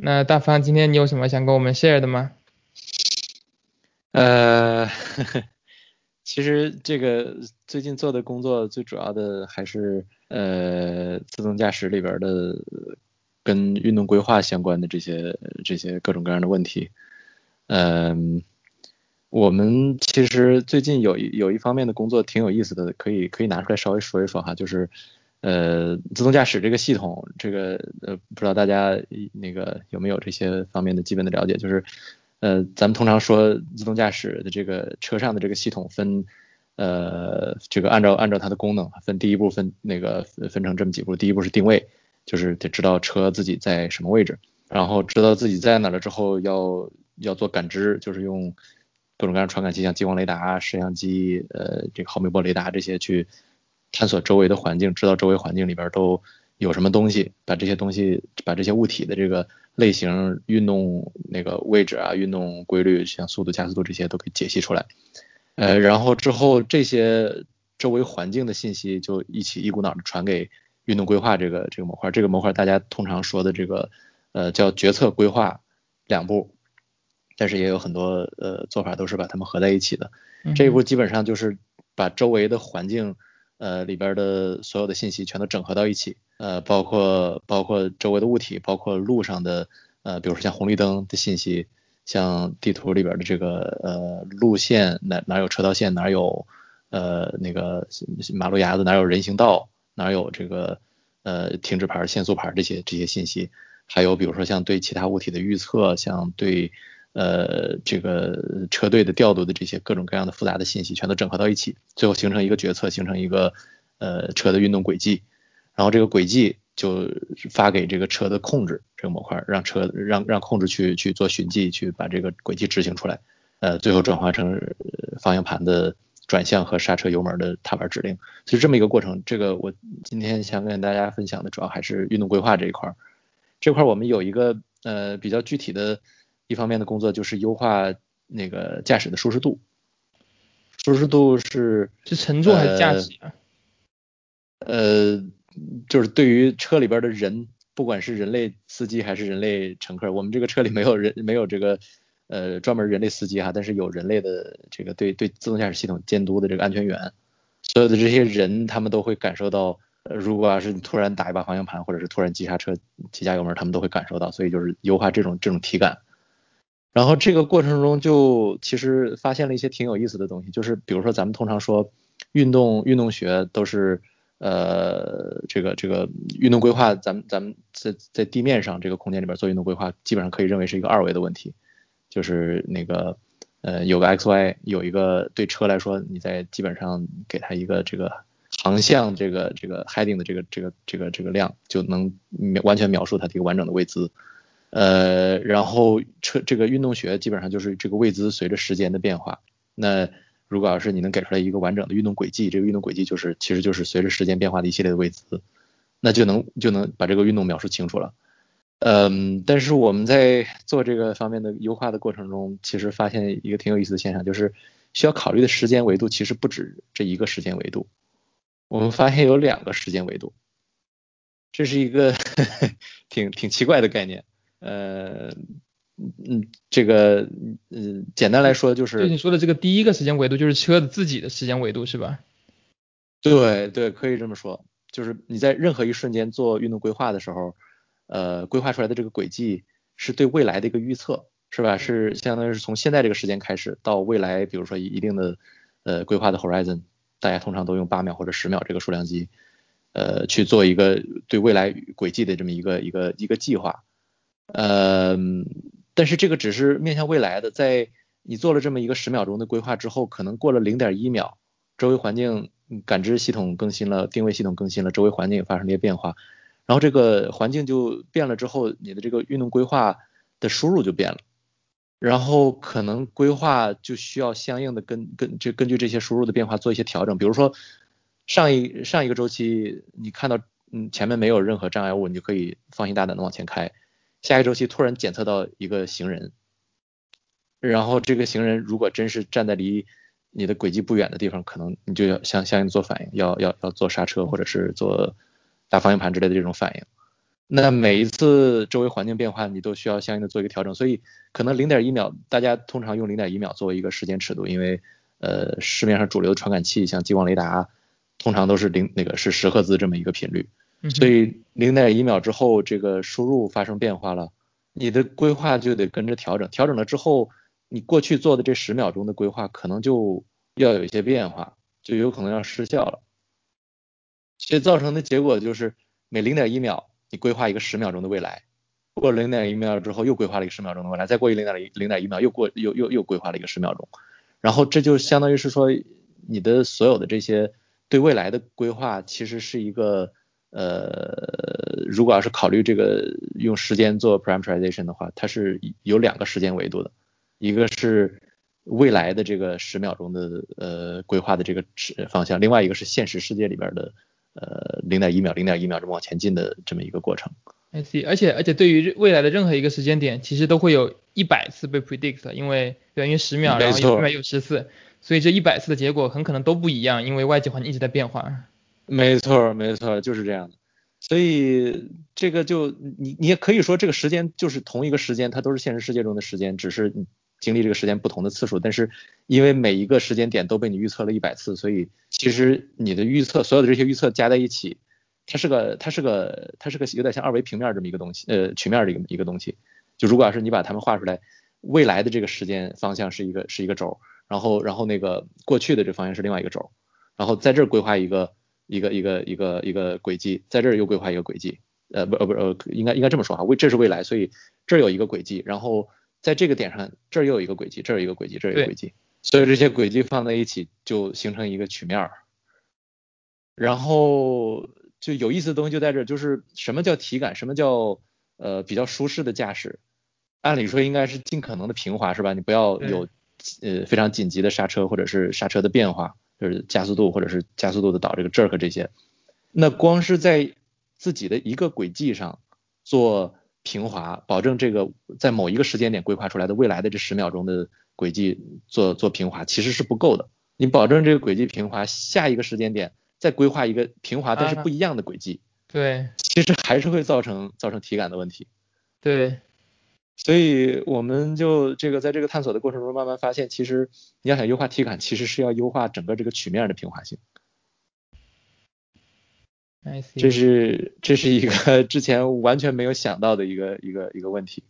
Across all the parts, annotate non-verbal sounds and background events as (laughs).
那大方今天你有什么想跟我们 share 的吗？呃，(laughs) 其实这个最近做的工作最主要的还是呃自动驾驶里边的跟运动规划相关的这些这些各种各样的问题。嗯，我们其实最近有一有一方面的工作挺有意思的，可以可以拿出来稍微说一说哈，就是呃自动驾驶这个系统，这个呃不知道大家那个有没有这些方面的基本的了解，就是。呃，咱们通常说自动驾驶的这个车上的这个系统分，呃，这个按照按照它的功能分，第一步分那个分成这么几步，第一步是定位，就是得知道车自己在什么位置，然后知道自己在哪了之后，要要做感知，就是用各种各样传感器，像激光雷达、摄像机，呃，这个毫米波雷达这些去探索周围的环境，知道周围环境里边都有什么东西，把这些东西把这些物体的这个。类型、运动那个位置啊，运动规律，像速度、加速度这些都可以解析出来。呃，然后之后这些周围环境的信息就一起一股脑的传给运动规划这个这个模块。这个模块大家通常说的这个呃叫决策规划两步，但是也有很多呃做法都是把它们合在一起的。这一步基本上就是把周围的环境呃里边的所有的信息全都整合到一起。呃，包括包括周围的物体，包括路上的呃，比如说像红绿灯的信息，像地图里边的这个呃路线，哪哪有车道线，哪有呃那个马路牙子，哪有人行道，哪有这个呃停止牌、限速牌这些这些信息，还有比如说像对其他物体的预测，像对呃这个车队的调度的这些各种各样的复杂的信息，全都整合到一起，最后形成一个决策，形成一个呃车的运动轨迹。然后这个轨迹就发给这个车的控制这个模块，让车让让控制去去做循迹，去把这个轨迹执行出来，呃，最后转化成方向盘的转向和刹车油门的踏板指令，就这么一个过程。这个我今天想跟大家分享的主要还是运动规划这一块儿。这块儿我们有一个呃比较具体的一方面的工作，就是优化那个驾驶的舒适度。舒适度是是乘坐还是驾驶啊？呃。就是对于车里边的人，不管是人类司机还是人类乘客，我们这个车里没有人，没有这个呃专门人类司机哈，但是有人类的这个对对自动驾驶系统监督的这个安全员，所有的这些人他们都会感受到，如果要是你突然打一把方向盘，或者是突然急刹车、急加油门，他们都会感受到，所以就是优化这种这种体感。然后这个过程中就其实发现了一些挺有意思的东西，就是比如说咱们通常说运动运动学都是。呃，这个这个运动规划，咱们咱们在在地面上这个空间里边做运动规划，基本上可以认为是一个二维的问题，就是那个呃有个 x y，有一个对车来说，你在基本上给它一个这个航向这个这个 heading 的这个这个这个这个量，就能完全描述它的一个完整的位姿。呃，然后车这个运动学基本上就是这个位姿随着时间的变化，那。如果要是你能给出来一个完整的运动轨迹，这个运动轨迹就是其实就是随着时间变化的一系列的位姿，那就能就能把这个运动描述清楚了。嗯，但是我们在做这个方面的优化的过程中，其实发现一个挺有意思的现象，就是需要考虑的时间维度其实不止这一个时间维度。我们发现有两个时间维度，这是一个 (laughs) 挺挺奇怪的概念。呃。嗯，这个，嗯，简单来说就是，就你说的这个第一个时间维度，就是车的自己的时间维度，是吧？对对，可以这么说，就是你在任何一瞬间做运动规划的时候，呃，规划出来的这个轨迹是对未来的一个预测，是吧？是相当于是从现在这个时间开始到未来，比如说一定的呃规划的 horizon，大家通常都用八秒或者十秒这个数量级，呃，去做一个对未来轨迹的这么一个一个一个计划，呃。但是这个只是面向未来的，在你做了这么一个十秒钟的规划之后，可能过了零点一秒，周围环境感知系统更新了，定位系统更新了，周围环境也发生了一些变化，然后这个环境就变了之后，你的这个运动规划的输入就变了，然后可能规划就需要相应的跟跟就根据这些输入的变化做一些调整，比如说上一上一个周期你看到嗯前面没有任何障碍物，你就可以放心大胆的往前开。下一周期突然检测到一个行人，然后这个行人如果真是站在离你的轨迹不远的地方，可能你就要相相应做反应，要要要做刹车或者是做打方向盘之类的这种反应。那每一次周围环境变化，你都需要相应的做一个调整，所以可能零点一秒，大家通常用零点一秒作为一个时间尺度，因为呃市面上主流的传感器像激光雷达，通常都是零那个是十赫兹这么一个频率，所以零点一秒之后这个输入发生变化了，你的规划就得跟着调整，调整了之后，你过去做的这十秒钟的规划可能就要有一些变化，就有可能要失效了，所以造成的结果就是每零点一秒。你规划一个十秒钟的未来，过零点一秒之后又规划了一个十秒钟的未来，再过一零点一零点一秒又过又又又规划了一个十秒钟，然后这就相当于是说你的所有的这些对未来的规划其实是一个呃，如果要是考虑这个用时间做 parameterization 的话，它是有两个时间维度的，一个是未来的这个十秒钟的呃规划的这个方向，另外一个是现实世界里边的。呃，零点一秒，零点一秒这么往前进的这么一个过程。I see，而且而且对于未来的任何一个时间点，其实都会有一百次被 predict，因为等于十秒，然后一百有十次，所以这一百次的结果很可能都不一样，因为外界环境一直在变化。没错，没错，就是这样的。所以这个就你你也可以说这个时间就是同一个时间，它都是现实世界中的时间，只是。经历这个时间不同的次数，但是因为每一个时间点都被你预测了一百次，所以其实你的预测所有的这些预测加在一起，它是个它是个它是个有点像二维平面这么一个东西，呃曲面的一个一个东西。就如果要是你把它们画出来，未来的这个时间方向是一个是一个轴，然后然后那个过去的这方向是另外一个轴，然后在这儿规划一个一个一个一个一个轨迹，在这儿又规划一个轨迹，呃不呃不呃应该应该这么说哈，未这是未来，所以这儿有一个轨迹，然后。在这个点上，这儿又有一个轨迹，这儿有一个轨迹，这儿有轨迹，所以这些轨迹放在一起就形成一个曲面儿。然后就有意思的东西就在这儿，就是什么叫体感，什么叫呃比较舒适的驾驶？按理说应该是尽可能的平滑，是吧？你不要有呃非常紧急的刹车或者是刹车的变化，就是加速度或者是加速度的导这个 jerk 这些。那光是在自己的一个轨迹上做。平滑，保证这个在某一个时间点规划出来的未来的这十秒钟的轨迹做做平滑，其实是不够的。你保证这个轨迹平滑，下一个时间点再规划一个平滑但是不一样的轨迹，对，其实还是会造成造成体感的问题。对，所以我们就这个在这个探索的过程中，慢慢发现，其实你要想优化体感，其实是要优化整个这个曲面的平滑性。这是这是一个 (laughs) 之前完全没有想到的一个一个一个问题。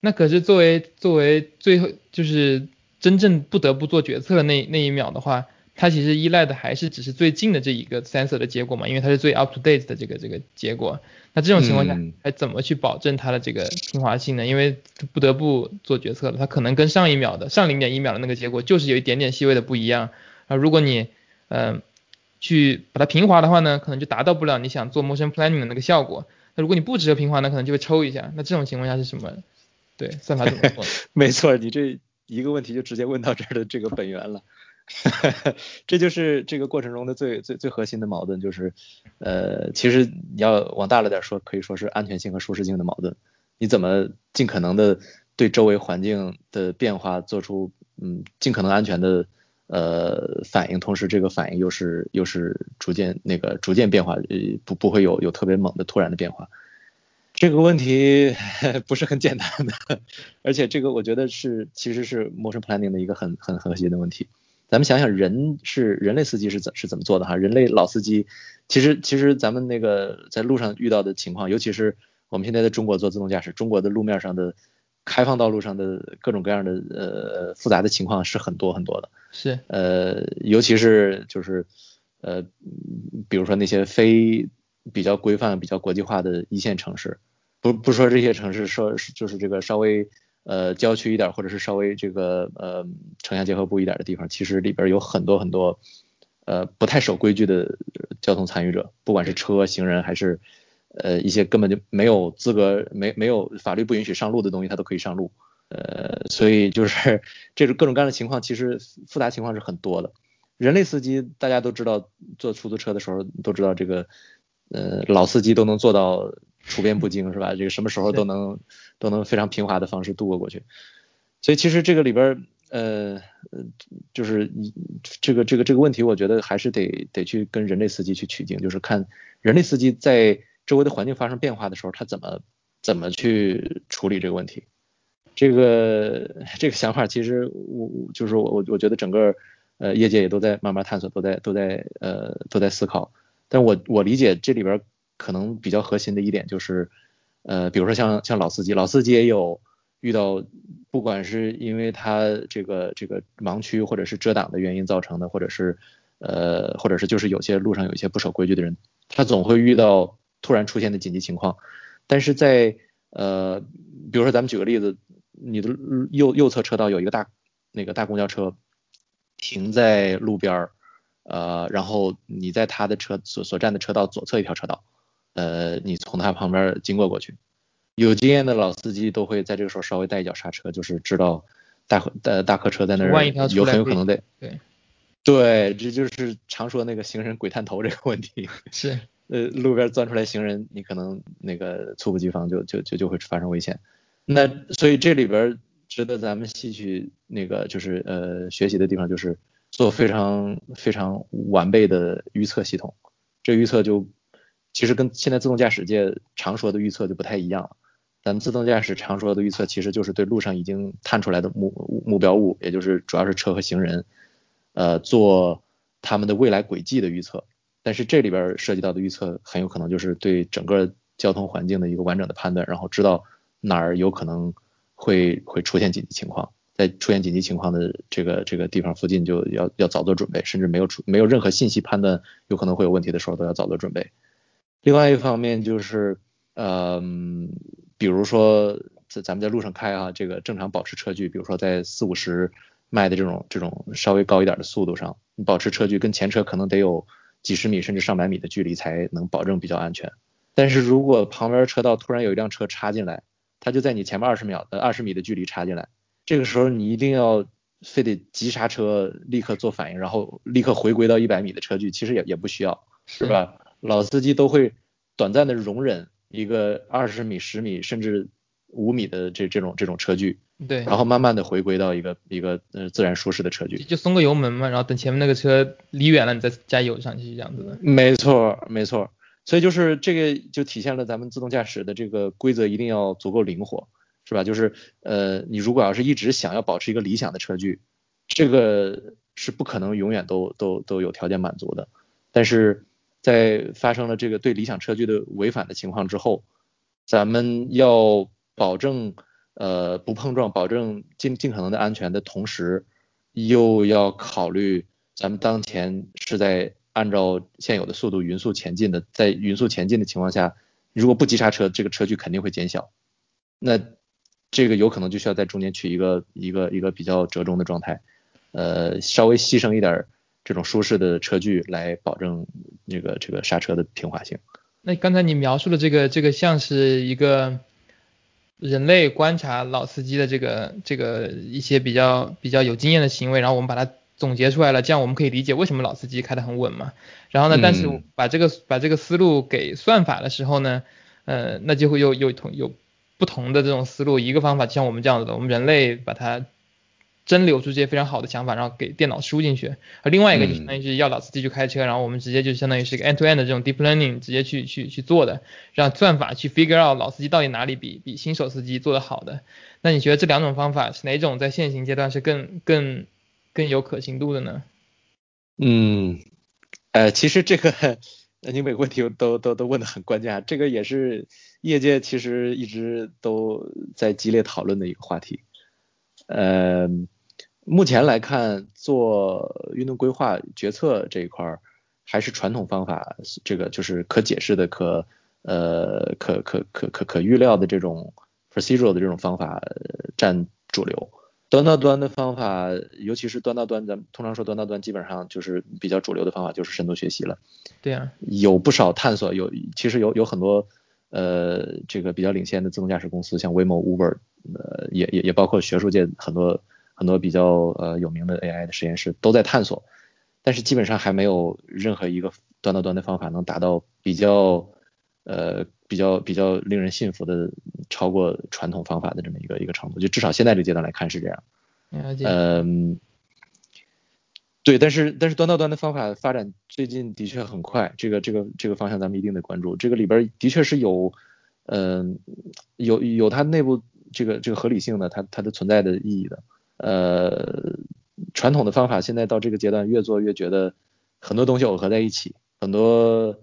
那可是作为作为最后就是真正不得不做决策的那那一秒的话，它其实依赖的还是只是最近的这一个 sensor 的结果嘛，因为它是最 up to date 的这个这个结果。那这种情况下还怎么去保证它的这个平滑性呢？因为不得不做决策了，它可能跟上一秒的上零点一秒的那个结果就是有一点点细微的不一样啊。如果你嗯。去把它平滑的话呢，可能就达到不了你想做 motion planning 的那个效果。那如果你不值得平滑呢，可能就会抽一下。那这种情况下是什么？对，算法怎么做？(laughs) 没错，你这一个问题就直接问到这儿的这个本源了。(laughs) 这就是这个过程中的最最最核心的矛盾，就是呃，其实你要往大了点说，可以说是安全性和舒适性的矛盾。你怎么尽可能的对周围环境的变化做出嗯尽可能安全的？呃，反应，同时这个反应又是又是逐渐那个逐渐变化，呃，不不会有有特别猛的突然的变化。这个问题 (laughs) 不是很简单的，而且这个我觉得是其实是 motion planning 的一个很很核心的问题。咱们想想，人是人类司机是怎是怎么做的哈？人类老司机，其实其实咱们那个在路上遇到的情况，尤其是我们现在在中国做自动驾驶，中国的路面上的。开放道路上的各种各样的呃复杂的情况是很多很多的，是呃尤其是就是呃比如说那些非比较规范、比较国际化的一线城市，不不说这些城市，说就是这个稍微呃郊区一点或者是稍微这个呃城乡结合部一点的地方，其实里边有很多很多呃不太守规矩的交通参与者，不管是车、行人还是。呃，一些根本就没有资格、没没有法律不允许上路的东西，他都可以上路。呃，所以就是 (laughs) 这种各种各样的情况，其实复杂情况是很多的。人类司机大家都知道，坐出租车的时候都知道这个，呃，老司机都能做到处变不惊，是吧？这个什么时候都能都能非常平滑的方式度过过去。所以其实这个里边，呃，就是这个这个这个问题，我觉得还是得得去跟人类司机去取经，就是看人类司机在。周围的环境发生变化的时候，他怎么怎么去处理这个问题？这个这个想法其实我就是我我我觉得整个呃业界也都在慢慢探索，都在都在呃都在思考。但我我理解这里边可能比较核心的一点就是，呃，比如说像像老司机，老司机也有遇到，不管是因为他这个这个盲区或者是遮挡的原因造成的，或者是呃或者是就是有些路上有一些不守规矩的人，他总会遇到突然出现的紧急情况。但是在呃比如说咱们举个例子。你的右右侧车道有一个大那个大公交车停在路边儿，呃，然后你在他的车所所占的车道左侧一条车道，呃，你从他旁边经过过去，有经验的老司机都会在这个时候稍微带一脚刹车，就是知道大呃大客车在那儿有很有可能得对对，这就是常说那个行人鬼探头这个问题是呃路边钻出来行人，你可能那个猝不及防就就就就会发生危险。那所以这里边值得咱们吸取那个就是呃学习的地方，就是做非常非常完备的预测系统。这预测就其实跟现在自动驾驶界常说的预测就不太一样了。咱们自动驾驶常说的预测，其实就是对路上已经探出来的目目标物，也就是主要是车和行人，呃，做他们的未来轨迹的预测。但是这里边涉及到的预测，很有可能就是对整个交通环境的一个完整的判断，然后知道。哪儿有可能会会出现紧急情况，在出现紧急情况的这个这个地方附近就要要早做准备，甚至没有出没有任何信息判断有可能会有问题的时候都要早做准备。另外一方面就是，嗯，比如说在咱们在路上开啊，这个正常保持车距，比如说在四五十迈的这种这种稍微高一点的速度上，你保持车距跟前车可能得有几十米甚至上百米的距离才能保证比较安全。但是如果旁边车道突然有一辆车插进来，它就在你前面二十秒呃二十米的距离插进来，这个时候你一定要非得急刹车，立刻做反应，然后立刻回归到一百米的车距，其实也也不需要，是吧？老司机都会短暂的容忍一个二十米、十米甚至五米的这这种这种车距，对，然后慢慢的回归到一个一个呃自然舒适的车距，就松个油门嘛，然后等前面那个车离远了，你再加油上去这样子的。没错，没错。所以就是这个就体现了咱们自动驾驶的这个规则一定要足够灵活，是吧？就是呃，你如果要是一直想要保持一个理想的车距，这个是不可能永远都都都有条件满足的。但是在发生了这个对理想车距的违反的情况之后，咱们要保证呃不碰撞，保证尽尽可能的安全的同时，又要考虑咱们当前是在。按照现有的速度匀速前进的，在匀速前进的情况下，如果不急刹车，这个车距肯定会减小。那这个有可能就需要在中间取一个一个一个比较折中的状态，呃，稍微牺牲一点这种舒适的车距来保证这个这个刹车的平滑性。那刚才你描述的这个这个像是一个人类观察老司机的这个这个一些比较比较有经验的行为，然后我们把它。总结出来了，这样我们可以理解为什么老司机开得很稳嘛。然后呢，但是把这个把这个思路给算法的时候呢，呃，那就会有有同有不同的这种思路。一个方法就像我们这样子的，我们人类把它蒸馏出这些非常好的想法，然后给电脑输进去。而另外一个就相当于是要老司机去开车，然后我们直接就相当于是一个 end to end 的这种 deep learning 直接去去去做的，让算法去 figure out 老司机到底哪里比比新手司机做的好的。那你觉得这两种方法是哪种在现行阶段是更更？更有可行度的呢？嗯，呃，其实这个你每个问题都都都问的很关键啊，这个也是业界其实一直都在激烈讨论的一个话题。呃，目前来看，做运动规划决策这一块儿，还是传统方法，这个就是可解释的、可呃可可可可可预料的这种 procedural 的这种方法占主流。端到端的方法，尤其是端到端，咱们通常说端到端，基本上就是比较主流的方法，就是深度学习了。对啊，有不少探索，有其实有有很多呃这个比较领先的自动驾驶公司，像 Waymo、Uber，呃也也也包括学术界很多很多比较呃有名的 AI 的实验室都在探索，但是基本上还没有任何一个端到端的方法能达到比较呃。比较比较令人信服的，超过传统方法的这么一个一个程度，就至少现在这个阶段来看是这样。嗯，对，但是但是端到端的方法发展最近的确很快，这个这个这个方向咱们一定得关注。这个里边的确是有，嗯，有有它内部这个这个合理性呢，它它的存在的意义的。呃，传统的方法现在到这个阶段越做越觉得很多东西耦合在一起，很多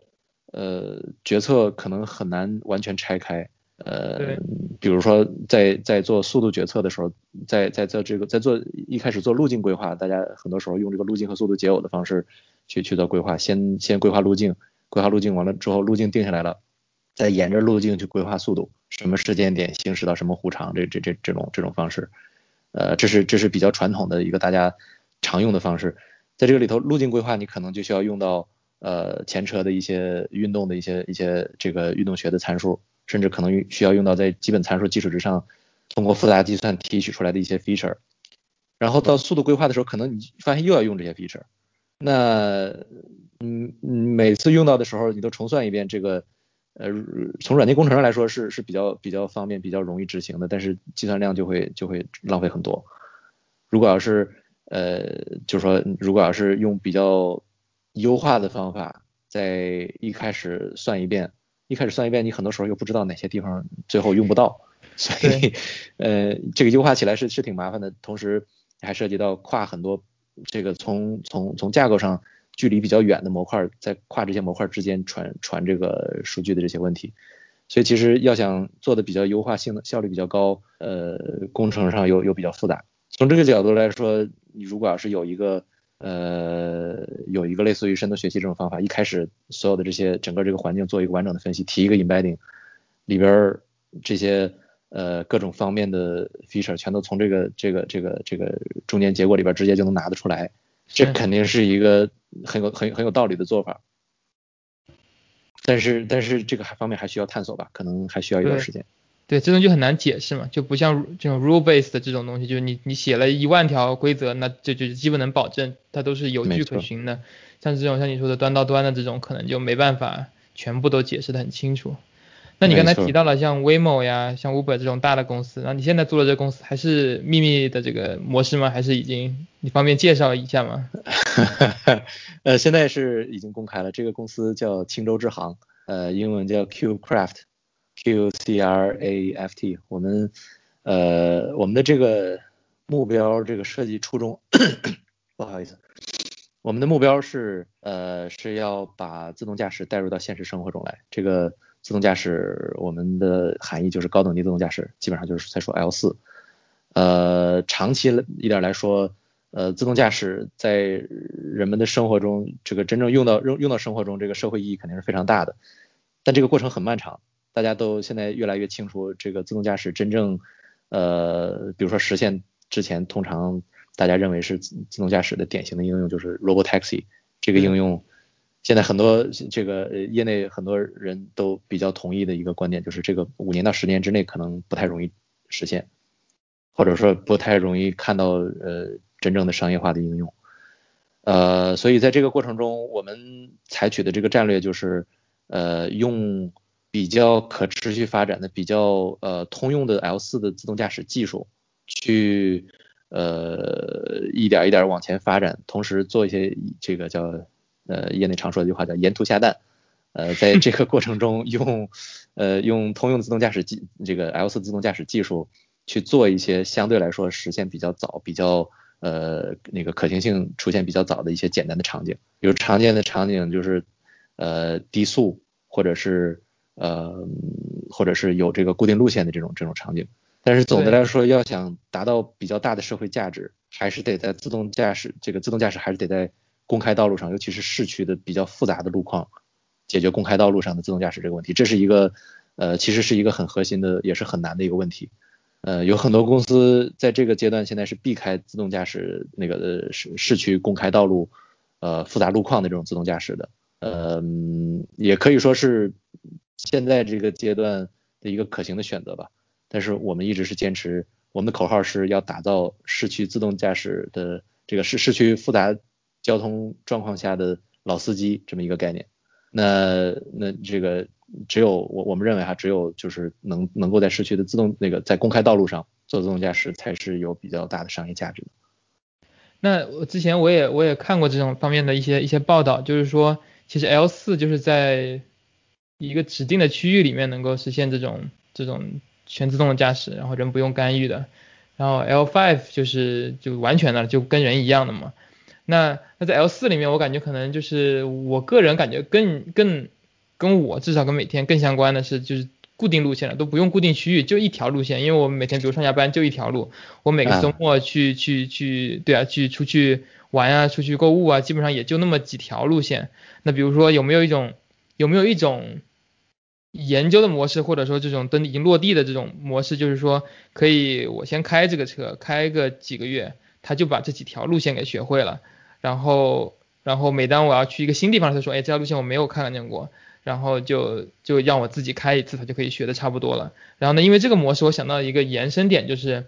呃决策可能很难完全拆开。呃，比如说在在做速度决策的时候，在在做这个在做一开始做路径规划，大家很多时候用这个路径和速度解耦的方式去去做规划，先先规划路径，规划路径完了之后，路径定下来了，再沿着路径去规划速度，什么时间点行驶到什么弧长，这这这这种这种方式，呃，这是这是比较传统的一个大家常用的方式，在这个里头，路径规划你可能就需要用到呃前车的一些运动的一些一些这个运动学的参数。甚至可能需要用到在基本参数基础之上，通过复杂计算提取出来的一些 feature，然后到速度规划的时候，可能你发现又要用这些 feature，那嗯每次用到的时候，你都重算一遍这个，呃从软件工程上来说是是比较比较方便、比较容易执行的，但是计算量就会就会浪费很多。如果要是呃就是说如果要是用比较优化的方法，在一开始算一遍。一开始算一遍，你很多时候又不知道哪些地方最后用不到，所以呃，这个优化起来是是挺麻烦的，同时还涉及到跨很多这个从从从架构上距离比较远的模块，在跨这些模块之间传传这个数据的这些问题，所以其实要想做的比较优化，性能效率比较高，呃，工程上又又比较复杂。从这个角度来说，你如果要是有一个呃，有一个类似于深度学习这种方法，一开始所有的这些整个这个环境做一个完整的分析，提一个 embedding，里边这些呃各种方面的 feature 全都从这个这个这个这个中间结果里边直接就能拿得出来，这肯定是一个很有很很有道理的做法。但是但是这个还方面还需要探索吧，可能还需要一段时间。对，这种就很难解释嘛，就不像这种 rule based 的这种东西，就是你你写了一万条规则，那就就基本能保证它都是有据可循的。像这种像你说的端到端的这种，可能就没办法全部都解释的很清楚。那你刚才提到了像 Waymo 呀，像 Uber 这种大的公司，那你现在做的这个公司还是秘密的这个模式吗？还是已经？你方便介绍一下吗？(laughs) 呃，现在是已经公开了，这个公司叫青州支行，呃，英文叫。Q C R A F T，我们呃我们的这个目标这个设计初衷，不好意思，我们的目标是呃是要把自动驾驶带入到现实生活中来。这个自动驾驶我们的含义就是高等级自动驾驶，基本上就是在说 L 四。呃，长期一点来说，呃，自动驾驶在人们的生活中，这个真正用到用用到生活中，这个社会意义肯定是非常大的，但这个过程很漫长。大家都现在越来越清楚，这个自动驾驶真正，呃，比如说实现之前，通常大家认为是自动驾驶的典型的应用就是 Robotaxi 这个应用，现在很多这个业内很多人都比较同意的一个观点就是这个五年到十年之内可能不太容易实现，或者说不太容易看到呃真正的商业化的应用，呃，所以在这个过程中，我们采取的这个战略就是呃用。比较可持续发展的、比较呃通用的 L 四的自动驾驶技术，去呃一点一点往前发展，同时做一些这个叫呃业内常说的一句话叫沿途下蛋，呃在这个过程中 (laughs) 用呃用通用自动驾驶技这个 L 四自动驾驶技术去做一些相对来说实现比较早、比较呃那个可行性出现比较早的一些简单的场景，比如常见的场景就是呃低速或者是呃，或者是有这个固定路线的这种这种场景，但是总的来说，要想达到比较大的社会价值，还是得在自动驾驶这个自动驾驶还是得在公开道路上，尤其是市区的比较复杂的路况，解决公开道路上的自动驾驶这个问题，这是一个呃，其实是一个很核心的，也是很难的一个问题。呃，有很多公司在这个阶段现在是避开自动驾驶那个市市区公开道路呃复杂路况的这种自动驾驶的，呃，也可以说是。现在这个阶段的一个可行的选择吧，但是我们一直是坚持，我们的口号是要打造市区自动驾驶的这个市市区复杂交通状况下的老司机这么一个概念。那那这个只有我我们认为哈，只有就是能能够在市区的自动那个在公开道路上做自动驾驶才是有比较大的商业价值的。那我之前我也我也看过这种方面的一些一些报道，就是说其实 L 四就是在一个指定的区域里面能够实现这种这种全自动的驾驶，然后人不用干预的。然后 L five 就是就完全的就跟人一样的嘛。那那在 L 四里面，我感觉可能就是我个人感觉更更跟我至少跟每天更相关的是就是。固定路线了，都不用固定区域，就一条路线。因为我每天比如上下班就一条路，我每个周末去去去，对啊，去出去玩啊，出去购物啊，基本上也就那么几条路线。那比如说有没有一种有没有一种研究的模式，或者说这种等已经落地的这种模式，就是说可以我先开这个车开个几个月，他就把这几条路线给学会了，然后然后每当我要去一个新地方，他说，哎，这条路线我没有看见过。然后就就让我自己开一次，他就可以学的差不多了。然后呢，因为这个模式，我想到一个延伸点，就是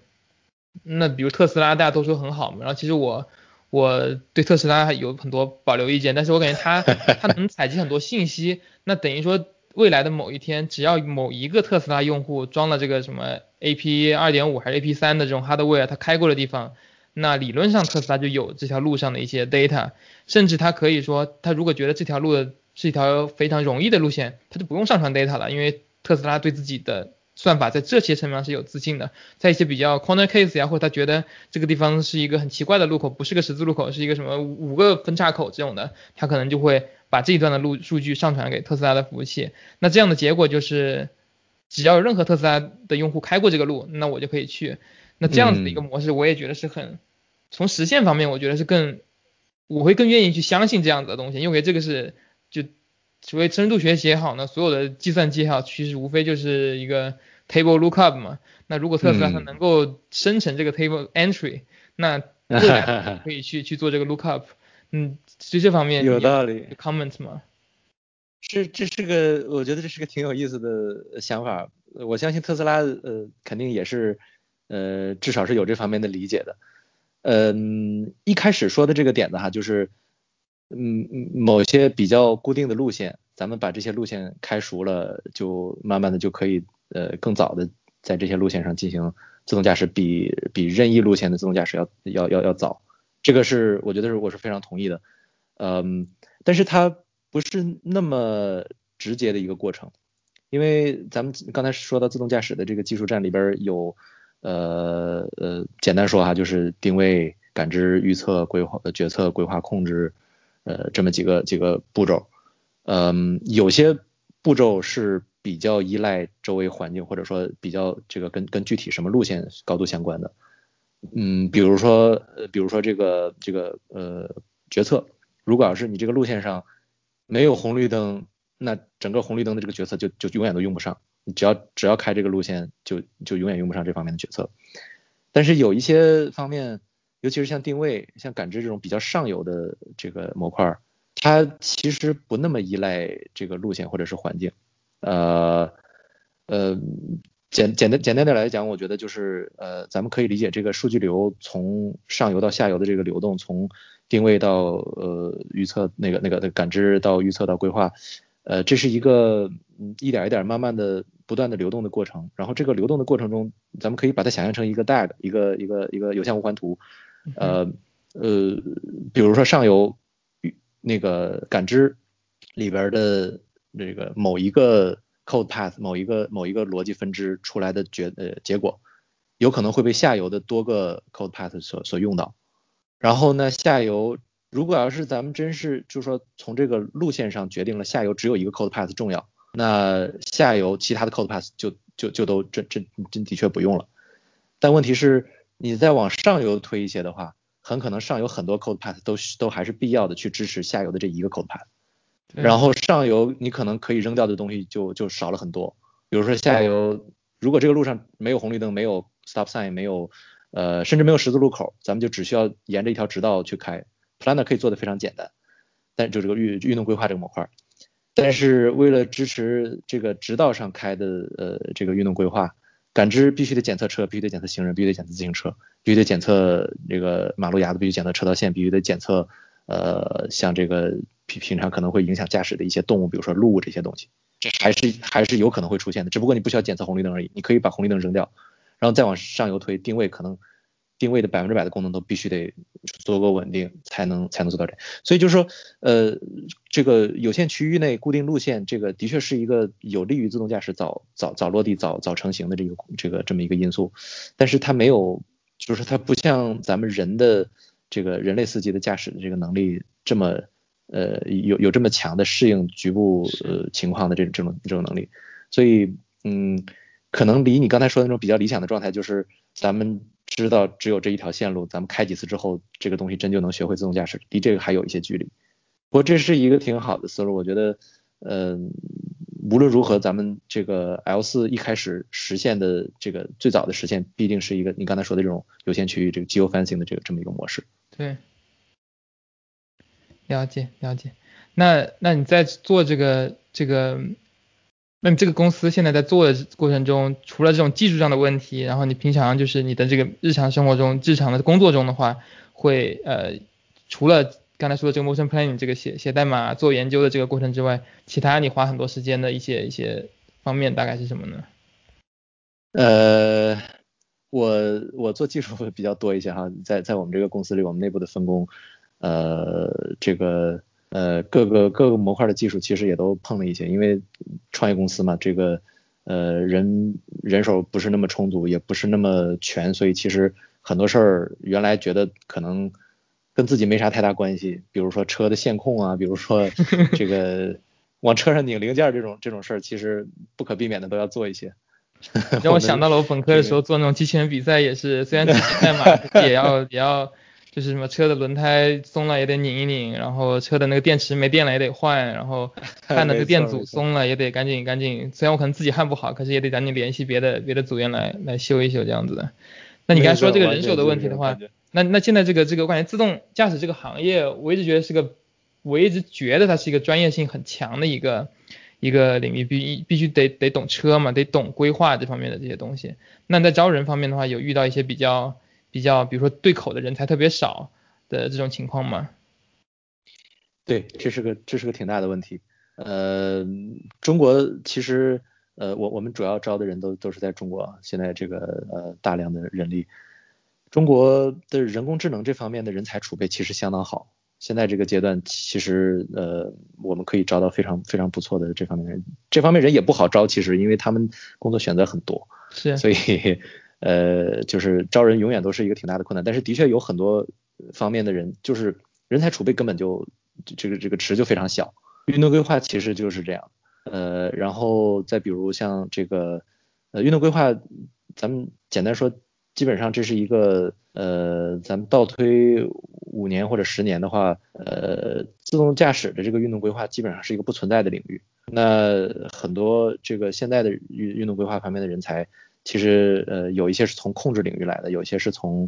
那比如特斯拉，大家都说很好嘛。然后其实我我对特斯拉有很多保留意见，但是我感觉它它 (laughs) 能采集很多信息。那等于说未来的某一天，只要某一个特斯拉用户装了这个什么 A P 二点五还是 A P 三的这种 hardware，他开过的地方，那理论上特斯拉就有这条路上的一些 data，甚至他可以说，他如果觉得这条路的是一条非常容易的路线，它就不用上传 data 了，因为特斯拉对自己的算法在这些层面上是有自信的。在一些比较 corner case 呀，或者他觉得这个地方是一个很奇怪的路口，不是个十字路口，是一个什么五个分叉口这种的，他可能就会把这一段的路数据上传给特斯拉的服务器。那这样的结果就是，只要有任何特斯拉的用户开过这个路，那我就可以去。那这样子的一个模式，我也觉得是很从实现方面，我觉得是更，我会更愿意去相信这样子的东西，因为这个是。就所谓深度学习也好呢，所有的计算机也好，其实无非就是一个 table lookup 嘛。那如果特斯拉它能够生成这个 table entry，那未来可以去 (laughs) 去做这个 lookup。嗯，就这方面有道理。comment 吗？是，这是个，我觉得这是个挺有意思的想法。我相信特斯拉呃肯定也是呃至少是有这方面的理解的。嗯，一开始说的这个点子哈，就是。嗯，某些比较固定的路线，咱们把这些路线开熟了，就慢慢的就可以呃更早的在这些路线上进行自动驾驶，比比任意路线的自动驾驶要要要要早。这个是我觉得是我是非常同意的。嗯，但是它不是那么直接的一个过程，因为咱们刚才说到自动驾驶的这个技术站里边有呃呃简单说哈，就是定位、感知、预测、规划、决策、规划、控制。呃，这么几个几个步骤，嗯，有些步骤是比较依赖周围环境，或者说比较这个跟跟具体什么路线高度相关的，嗯，比如说呃，比如说这个这个呃决策，如果要是你这个路线上没有红绿灯，那整个红绿灯的这个决策就就永远都用不上，你只要只要开这个路线，就就永远用不上这方面的决策，但是有一些方面。尤其是像定位、像感知这种比较上游的这个模块，它其实不那么依赖这个路线或者是环境。呃呃，简简单简单点来讲，我觉得就是呃，咱们可以理解这个数据流从上游到下游的这个流动，从定位到呃预测那个那个的感知到预测到规划，呃，这是一个一点一点慢慢的不断的流动的过程。然后这个流动的过程中，咱们可以把它想象成一个 DAG，一个一个一个有限无环图。呃呃，比如说上游那个感知里边的这个某一个 code path，某一个某一个逻辑分支出来的结呃结果，有可能会被下游的多个 code path 所所用到。然后呢，下游如果要是咱们真是就是说从这个路线上决定了下游只有一个 code path 重要，那下游其他的 code path 就就就都真真真的确不用了。但问题是。你再往上游推一些的话，很可能上游很多 code path 都都还是必要的去支持下游的这一个 code path，然后上游你可能可以扔掉的东西就就少了很多。比如说下游，如果这个路上没有红绿灯，没有 stop sign，没有呃甚至没有十字路口，咱们就只需要沿着一条直道去开，planner 可以做的非常简单。但就这个运运动规划这个模块，但是为了支持这个直道上开的呃这个运动规划。感知必须得检测车，必须得检测行人，必须得检测自行车，必须得检测这个马路牙子，必须检测车道线，必须得检测呃像这个平平常可能会影响驾驶的一些动物，比如说鹿这些东西，这还是还是有可能会出现的，只不过你不需要检测红绿灯而已，你可以把红绿灯扔掉，然后再往上游推定位，可能定位的百分之百的功能都必须得足够稳定，才能才能做到这。所以就是说，呃，这个有限区域内固定路线，这个的确是一个有利于自动驾驶早早早落地、早早成型的这个这个这么一个因素。但是它没有，就是它不像咱们人的这个人类司机的驾驶的这个能力这么呃有有这么强的适应局部呃情况的这种这种这种能力。所以嗯，可能离你刚才说的那种比较理想的状态，就是咱们。知道只有这一条线路，咱们开几次之后，这个东西真就能学会自动驾驶，离这个还有一些距离。不过这是一个挺好的思路，我觉得，嗯，无论如何，咱们这个 L 四一开始实现的这个最早的实现，必定是一个你刚才说的这种有限区域这个 geo fencing 的这个这么一个模式。对，了解了解。那那你在做这个这个？那你这个公司现在在做的过程中，除了这种技术上的问题，然后你平常就是你的这个日常生活中、日常的工作中的话，会呃，除了刚才说的这个 motion planning 这个写写代码、做研究的这个过程之外，其他你花很多时间的一些一些方面大概是什么呢？呃，我我做技术会比较多一些哈，在在我们这个公司里，我们内部的分工，呃，这个。呃，各个各个模块的技术其实也都碰了一些，因为创业公司嘛，这个呃人人手不是那么充足，也不是那么全，所以其实很多事儿原来觉得可能跟自己没啥太大关系，比如说车的线控啊，比如说 (laughs) 这个往车上拧零件这种这种事儿，其实不可避免的都要做一些。让我想到了我本科的 (laughs) 时候做那种机器人比赛，也是虽然只是代码，也要也要。就是什么车的轮胎松了也得拧一拧，然后车的那个电池没电了也得换，然后 (laughs) 焊的这个电阻松了也得赶紧赶紧。虽然我可能自己焊不好，可是也得赶紧联系别的别的组员来来修一修这样子的。那你刚才说这个人手的问题的话，那那现在这个这个我感觉自动驾驶这个行业，我一直觉得是个，我一直觉得它是一个专业性很强的一个一个领域，必必须得得懂车嘛，得懂规划这方面的这些东西。那在招人方面的话，有遇到一些比较。比较，比如说对口的人才特别少的这种情况吗？对，这是个这是个挺大的问题。呃，中国其实呃，我我们主要招的人都都是在中国，现在这个呃大量的人力，中国的人工智能这方面的人才储备其实相当好。现在这个阶段，其实呃我们可以招到非常非常不错的这方面的人，这方面人也不好招，其实因为他们工作选择很多，是，所以。呃，就是招人永远都是一个挺大的困难，但是的确有很多方面的人，就是人才储备根本就这个这个池就非常小。运动规划其实就是这样，呃，然后再比如像这个呃运动规划，咱们简单说，基本上这是一个呃，咱们倒推五年或者十年的话，呃，自动驾驶的这个运动规划基本上是一个不存在的领域。那很多这个现在的运运动规划方面的人才。其实呃有一些是从控制领域来的，有一些是从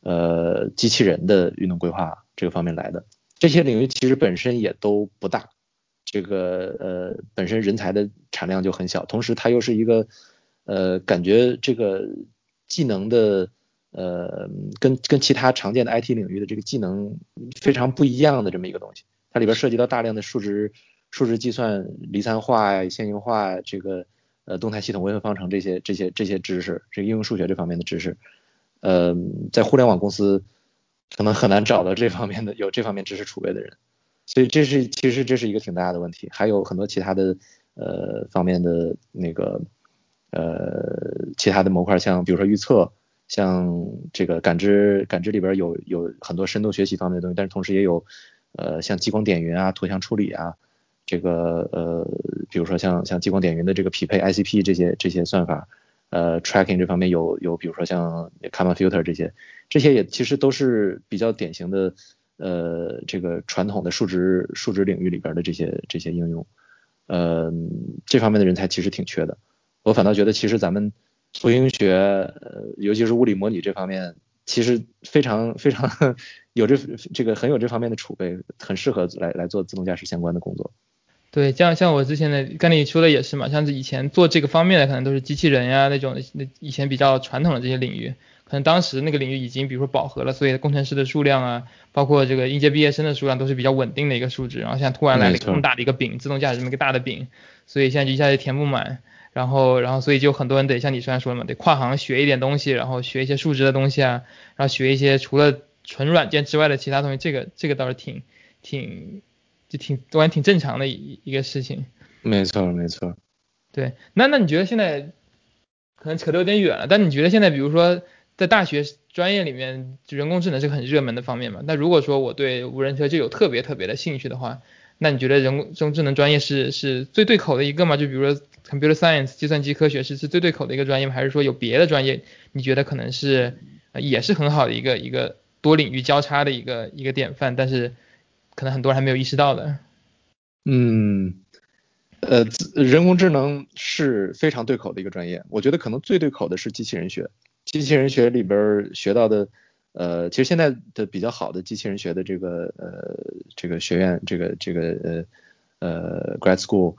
呃机器人的运动规划这个方面来的。这些领域其实本身也都不大，这个呃本身人才的产量就很小，同时它又是一个呃感觉这个技能的呃跟跟其他常见的 IT 领域的这个技能非常不一样的这么一个东西。它里边涉及到大量的数值数值计算、离散化呀、线性化这个。呃，动态系统微分方程这些这些这些知识，这应用数学这方面的知识，呃，在互联网公司可能很难找到这方面的有这方面知识储备的人，所以这是其实这是一个挺大的问题，还有很多其他的呃方面的那个呃其他的模块，像比如说预测，像这个感知感知里边有有很多深度学习方面的东西，但是同时也有呃像激光点云啊、图像处理啊。这个呃，比如说像像激光点云的这个匹配 ICP 这些这些算法，呃，tracking 这方面有有，比如说像 Kalman filter 这些，这些也其实都是比较典型的呃这个传统的数值数值领域里边的这些这些应用，呃，这方面的人才其实挺缺的。我反倒觉得其实咱们图形学，呃，尤其是物理模拟这方面，其实非常非常 (laughs) 有这这个很有这方面的储备，很适合来来做自动驾驶相关的工作。对，像像我之前的跟你说的也是嘛，像是以前做这个方面的可能都是机器人呀那种，那以前比较传统的这些领域，可能当时那个领域已经比如说饱和了，所以工程师的数量啊，包括这个应届毕业生的数量都是比较稳定的一个数值，然后现在突然来了一个这么大的一个饼，自动驾驶这么一个大的饼，所以现在就一下就填不满，然后然后所以就很多人得像你刚才说的嘛，得跨行学一点东西，然后学一些数值的东西啊，然后学一些除了纯软件之外的其他东西，这个这个倒是挺挺就挺我感觉挺正常的一一个事情。没错没错。对，那那你觉得现在可能扯得有点远了，但你觉得现在比如说在大学专业里面，人工智能是个很热门的方面嘛？那如果说我对无人车就有特别特别的兴趣的话，那你觉得人工智能专业是是最对口的一个吗？就比如说 computer science 计算机科学是是最对口的一个专业吗？还是说有别的专业你觉得可能是也是很好的一个一个多领域交叉的一个一个典范，但是可能很多人还没有意识到的？嗯。呃，人工智能是非常对口的一个专业，我觉得可能最对口的是机器人学。机器人学里边学到的，呃，其实现在的比较好的机器人学的这个呃这个学院，这个这个呃呃 grad school，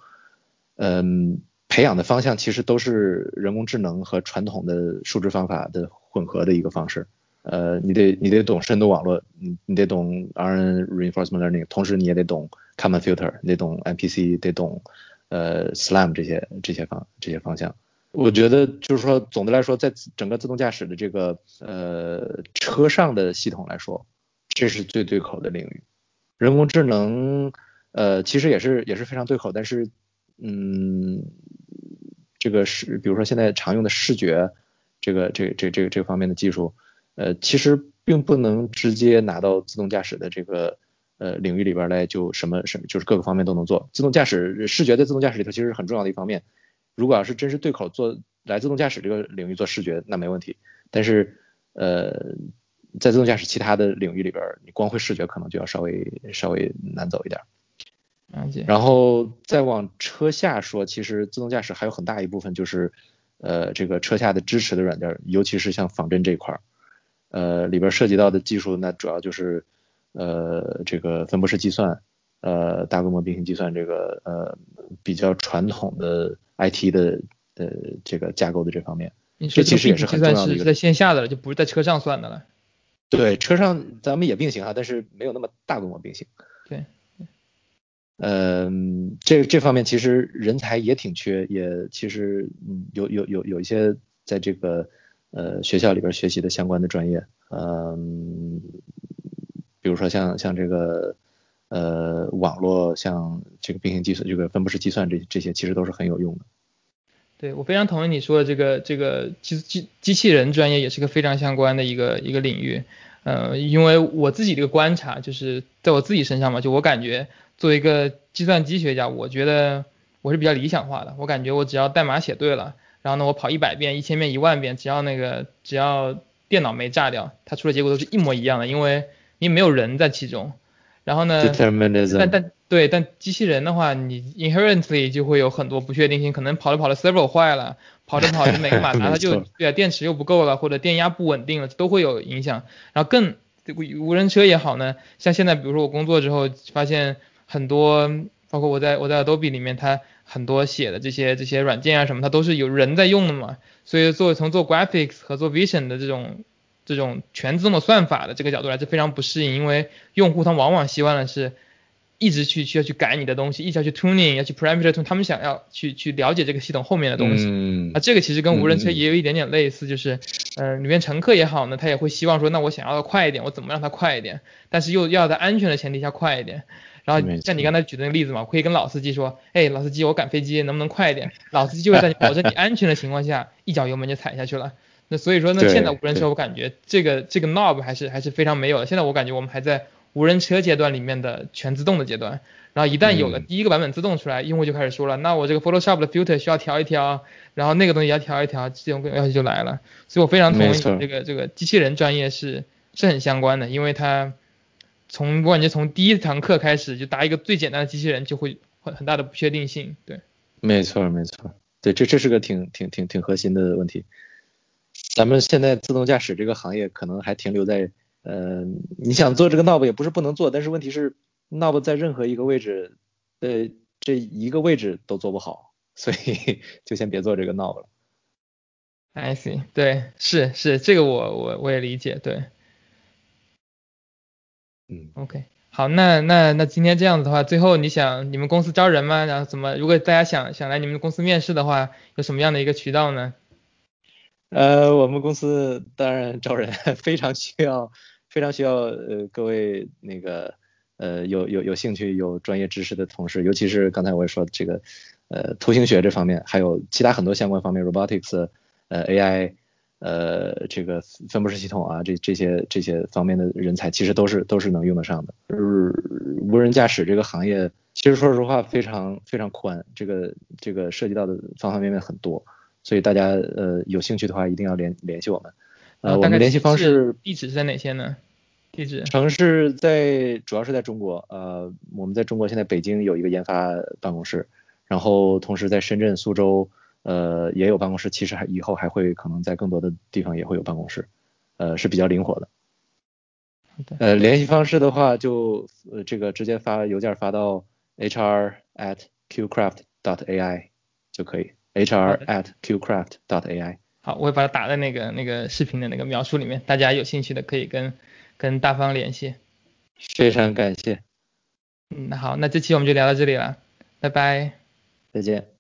嗯，培养的方向其实都是人工智能和传统的数值方法的混合的一个方式。呃，你得你得懂深度网络，你你得懂 RN reinforcement learning，同时你也得懂 Kalman filter，你得懂 MPC，得懂。呃，SLAM 这些这些方这些方向，我觉得就是说，总的来说，在整个自动驾驶的这个呃车上的系统来说，这是最对口的领域。人工智能呃其实也是也是非常对口，但是嗯，这个是比如说现在常用的视觉这个这这这这方面的技术，呃其实并不能直接拿到自动驾驶的这个。呃，领域里边来就什么什么，就是各个方面都能做。自动驾驶视觉在自动驾驶里头其实是很重要的一方面。如果要是真是对口做来自动驾驶这个领域做视觉，那没问题。但是呃，在自动驾驶其他的领域里边，你光会视觉可能就要稍微稍微难走一点。然后再往车下说，其实自动驾驶还有很大一部分就是呃这个车下的支持的软件，尤其是像仿真这一块儿，呃里边涉及到的技术，那主要就是。呃，这个分布式计算，呃，大规模并行计算，这个呃比较传统的 IT 的呃这个架构的这方面，这其实也是很重要的一个。在线下的了，就不是在车上算的了。对，车上咱们也并行啊，但是没有那么大规模并行。对。嗯，这这方面其实人才也挺缺，也其实嗯有有有有一些在这个呃学校里边学习的相关的专业，嗯。比如说像像这个呃网络，像这个并行计算，这个分布式计算，这这些其实都是很有用的。对我非常同意你说的这个这个机机机器人专业也是个非常相关的一个一个领域。呃，因为我自己这个观察，就是在我自己身上嘛，就我感觉作为一个计算机学家，我觉得我是比较理想化的。我感觉我只要代码写对了，然后呢我跑一百遍、一千遍、一万遍，只要那个只要电脑没炸掉，它出的结果都是一模一样的，因为。因为没有人在其中，然后呢？但但对，但机器人的话，你 inherently 就会有很多不确定性，可能跑着跑着 servo 坏了，跑着跑着每个马 (laughs) 达它就对啊电池又不够了，或者电压不稳定了，都会有影响。然后更无人车也好呢，像现在比如说我工作之后发现很多，包括我在我在 Adobe 里面，它很多写的这些这些软件啊什么，它都是有人在用的嘛，所以做从做 graphics 和做 vision 的这种。这种全自动的算法的这个角度来是非常不适应，因为用户他往往希望的是一直去需要去改你的东西，一直要去 tuning，要去 parameter tune，他们想要去去了解这个系统后面的东西。嗯。啊，这个其实跟无人车也有一点点类似，就是呃里面乘客也好呢，他也会希望说，那我想要的快一点，我怎么让它快一点？但是又要在安全的前提下快一点。然后像你刚才举的那个例子嘛，可以跟老司机说，哎，老司机，我赶飞机能不能快一点？老司机就会在保证你安全的情况下，一脚油门就踩下去了。那所以说呢，现在无人车我感觉这个这个 knob 还是还是非常没有的。现在我感觉我们还在无人车阶段里面的全自动的阶段。然后一旦有了第一个版本自动出来，用户就开始说了，那我这个 Photoshop 的 filter 需要调一调，然后那个东西要调一调，这种要求就来了。所以我非常同意这个这个机器人专业是是很相关的，因为它从我感觉从第一堂课开始就搭一个最简单的机器人就会很很大的不确定性。对，没错没错，对这这是个挺挺挺挺核心的问题。咱们现在自动驾驶这个行业可能还停留在，呃，你想做这个 knob 也不是不能做，但是问题是 knob 在任何一个位置，呃，这一个位置都做不好，所以 (laughs) 就先别做这个 knob 了。I see，对，是是，这个我我我也理解，对。嗯，OK。好，那那那今天这样子的话，最后你想你们公司招人吗？然后怎么？如果大家想想来你们公司面试的话，有什么样的一个渠道呢？呃，我们公司当然招人，非常需要，非常需要呃各位那个呃有有有兴趣有专业知识的同事，尤其是刚才我也说这个呃图形学这方面，还有其他很多相关方面，robotics，呃 AI，呃这个分布式系统啊，这这些这些方面的人才，其实都是都是能用得上的。无人驾驶这个行业，其实说实话非常非常宽，这个这个涉及到的方方面面很多。所以大家呃有兴趣的话，一定要联联系我们。呃，我们联系方式地址是在哪些呢？地址城市在主要是在中国，呃，我们在中国现在北京有一个研发办公室，然后同时在深圳、苏州呃也有办公室，其实还以后还会可能在更多的地方也会有办公室，呃是比较灵活的。呃，联系方式的话就呃这个直接发邮件发到 hr at qcraft dot ai 就可以。hr at qcraft dot ai。好，我会把它打在那个那个视频的那个描述里面，大家有兴趣的可以跟跟大方联系。非常感谢。嗯，那好，那这期我们就聊到这里了，拜拜。再见。